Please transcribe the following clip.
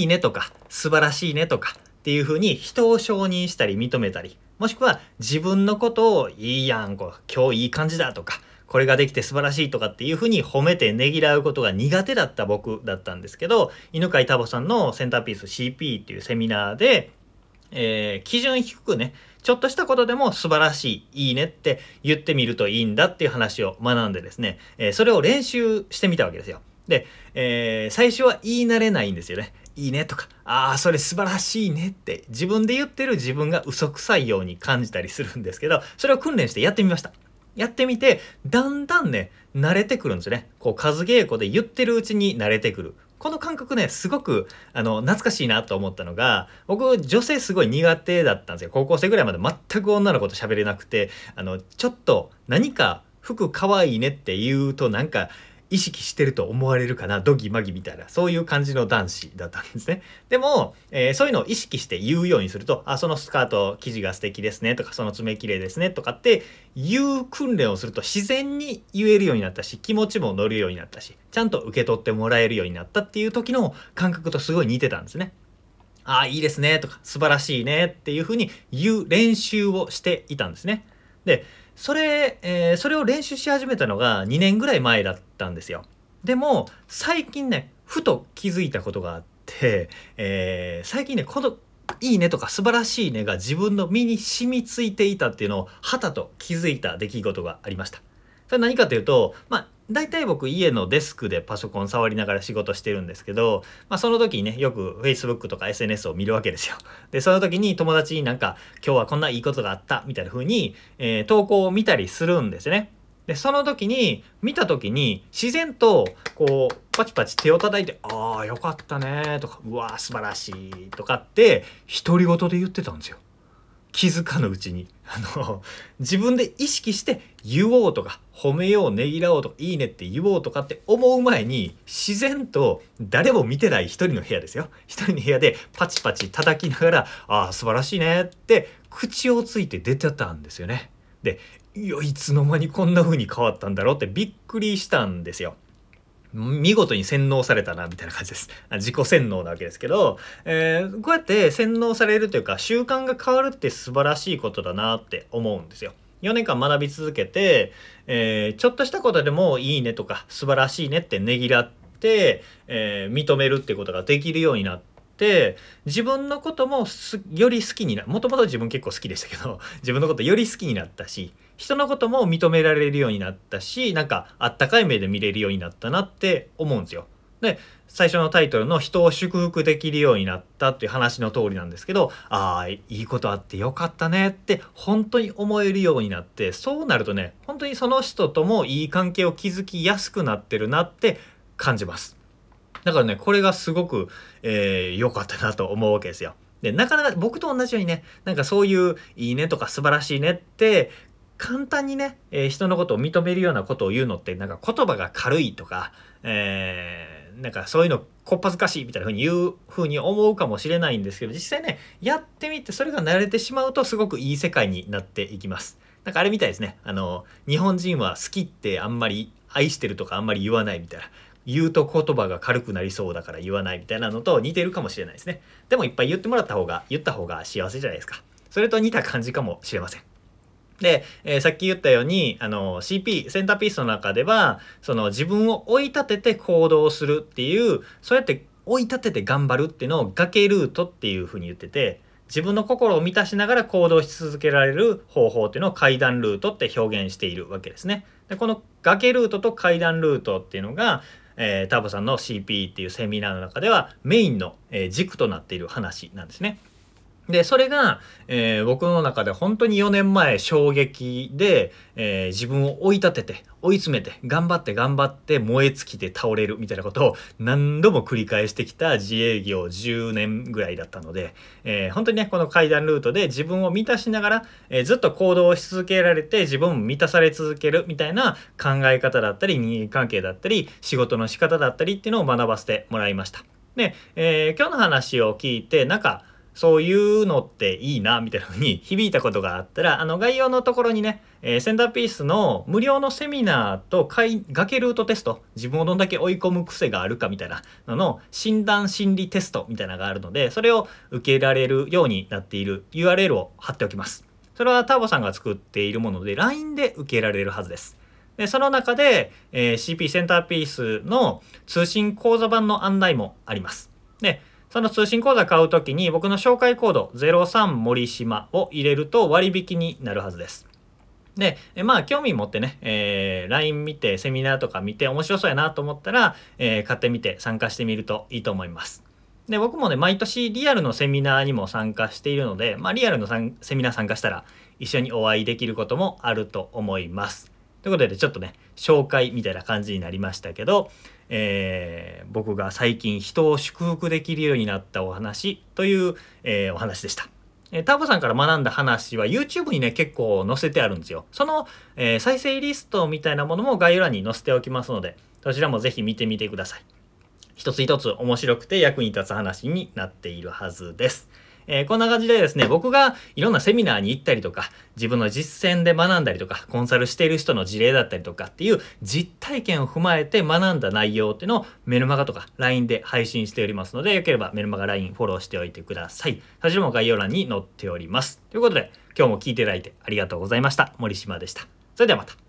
いいねとか素晴らしいねとかっていうふうに人を承認したり認めたりもしくは自分のことをいいやんこう今日いい感じだとかこれができて素晴らしいとかっていうふうに褒めてねぎらうことが苦手だった僕だったんですけど犬飼タボさんのセンターピース CP っていうセミナーで、えー、基準低くねちょっとしたことでも素晴らしい、いいねって言ってみるといいんだっていう話を学んでですね、えー、それを練習してみたわけですよ。で、えー、最初は言い慣れないんですよね。いいねとか、ああ、それ素晴らしいねって自分で言ってる自分が嘘くさいように感じたりするんですけど、それを訓練してやってみました。やってみて、だんだんね、慣れてくるんですよね。こう、数稽古で言ってるうちに慣れてくる。この感覚ね、すごく、あの、懐かしいなと思ったのが、僕、女性すごい苦手だったんですよ。高校生ぐらいまで全く女の子と喋れなくて、あの、ちょっと何か服かわいいねって言うとなんか意識してると思われるかなドギマギみたいなそういう感じの男子だったんですね。でも、えー、そういうのを意識して言うようにするとあそのスカート生地が素敵ですねとかその爪綺麗ですねとかって言う訓練をすると自然に言えるようになったし気持ちも乗るようになったしちゃんと受け取ってもらえるようになったっていう時の感覚とすごい似てたんですね。ああいいですねとか素晴らしいねっていうふうに言う練習をしていたんですね。でそれ、えー、それを練習し始めたのが2年ぐらい前だったんですよ。でも最近ねふと気づいたことがあって、えー、最近ねこのいいねとか素晴らしいねが自分の身に染みついていたっていうのをはたと気づいた出来事がありました。それ何かというと、まあ、大体僕家のデスクでパソコン触りながら仕事してるんですけど、まあ、その時にねよく Facebook とか SNS を見るわけですよ。でその時に友達になんか今日はこんないいことがあったみたいな風に、えー、投稿を見たりするんですね。でその時に見た時に自然とこうパチパチ手を叩いて「ああよかったね」とか「うわー素晴らしい」とかって独り言で言ってたんですよ。気づかぬうちにあの自分で意識して言おうとか褒めようねぎらおうとかいいねって言おうとかって思う前に自然と誰も見てない一人の部屋ですよ一人の部屋でパチパチ叩きながら「ああ素晴らしいね」って口をついて出てたんですよね。でいやいつの間にこんな風に変わったんだろうってびっくりしたんですよ。見事に洗脳されたなみたいな感じです。自己洗脳なわけですけど、えー、こうやって洗脳されるというか習慣が変わるって素晴らしいことだなって思うんですよ。4年間学び続けて、えー、ちょっとしたことでもいいねとか素晴らしいねってねぎらって、えー、認めるってことができるようになって、自分のこともより好きになもともと自分結構好きでしたけど自分のことより好きになったし人のことも認められるようになったしなんかあったかい目で見れるようになったなって思うんですよ。で最初のタイトルの「人を祝福できるようになった」っていう話の通りなんですけどああいいことあってよかったねって本当に思えるようになってそうなるとね本当にその人ともいい関係を築きやすくなってるなって感じます。だからねこれがすごく良、えー、かったなと思うわけですよ。でなかなか僕と同じようにねなんかそういう「いいね」とか「素晴らしいね」って簡単にね、えー、人のことを認めるようなことを言うのってなんか言葉が軽いとか、えー、なんかそういうのこっぱずかしいみたいな風に言う風に思うかもしれないんですけど実際ねやってみてそれが慣れてしまうとすごくいい世界になっていきます。なんかあれみたいですね。あの日本人は好きってあんまり愛してるとかあんまり言わないみたいな。言うと言葉が軽くなりそうだから言わないみたいなのと似てるかもしれないですね。でもいっぱい言ってもらった方が言った方が幸せじゃないですか。それと似た感じかもしれません。で、えー、さっき言ったように、あの、CP、センターピースの中では、その自分を追い立てて行動するっていう、そうやって追い立てて頑張るっていうのを崖ルートっていうふうに言ってて、自分の心を満たしながら行動し続けられる方法っていうのを階段ルートって表現しているわけですね。でこの崖ルートと階段ルートっていうのが、えー、ターボさんの CP っていうセミナーの中ではメインの、えー、軸となっている話なんですね。で、それが、えー、僕の中で本当に4年前衝撃で、えー、自分を追い立てて、追い詰めて、頑張って頑張って燃え尽きて倒れるみたいなことを何度も繰り返してきた自営業10年ぐらいだったので、えー、本当にね、この階段ルートで自分を満たしながら、えずっと行動し続けられて自分も満たされ続けるみたいな考え方だったり、人間関係だったり、仕事の仕方だったりっていうのを学ばせてもらいました。で、え今日の話を聞いて、なんか、そういうのっていいなみたいな風に響いたことがあったらあの概要のところにね、えー、センターピースの無料のセミナーと崖ルートテスト自分をどんだけ追い込む癖があるかみたいなのの診断心理テストみたいなのがあるのでそれを受けられるようになっている URL を貼っておきます。それはターボさんが作っているもので LINE で受けられるはずです。でその中で、えー、CP センターピースの通信講座版の案内もあります。で、その通信講座買うときに僕の紹介コード03森島を入れると割引になるはずです。で、まあ興味持ってね、えー、LINE 見てセミナーとか見て面白そうやなと思ったら、えー、買ってみて参加してみるといいと思います。で、僕もね、毎年リアルのセミナーにも参加しているので、まあリアルのセミナー参加したら一緒にお会いできることもあると思います。ということでちょっとね紹介みたいな感じになりましたけど、えー、僕が最近人を祝福できるようになったお話という、えー、お話でした。ターボさんから学んだ話は YouTube にね結構載せてあるんですよ。その、えー、再生リストみたいなものも概要欄に載せておきますのでそちらもぜひ見てみてください。一つ一つ面白くて役に立つ話になっているはずです。えー、こんな感じでですね、僕がいろんなセミナーに行ったりとか、自分の実践で学んだりとか、コンサルしている人の事例だったりとかっていう実体験を踏まえて学んだ内容っていうのをメルマガとか LINE で配信しておりますので、よければメルマガ LINE フォローしておいてください。そちらも概要欄に載っております。ということで、今日も聞いていただいてありがとうございました。森島でした。それではまた。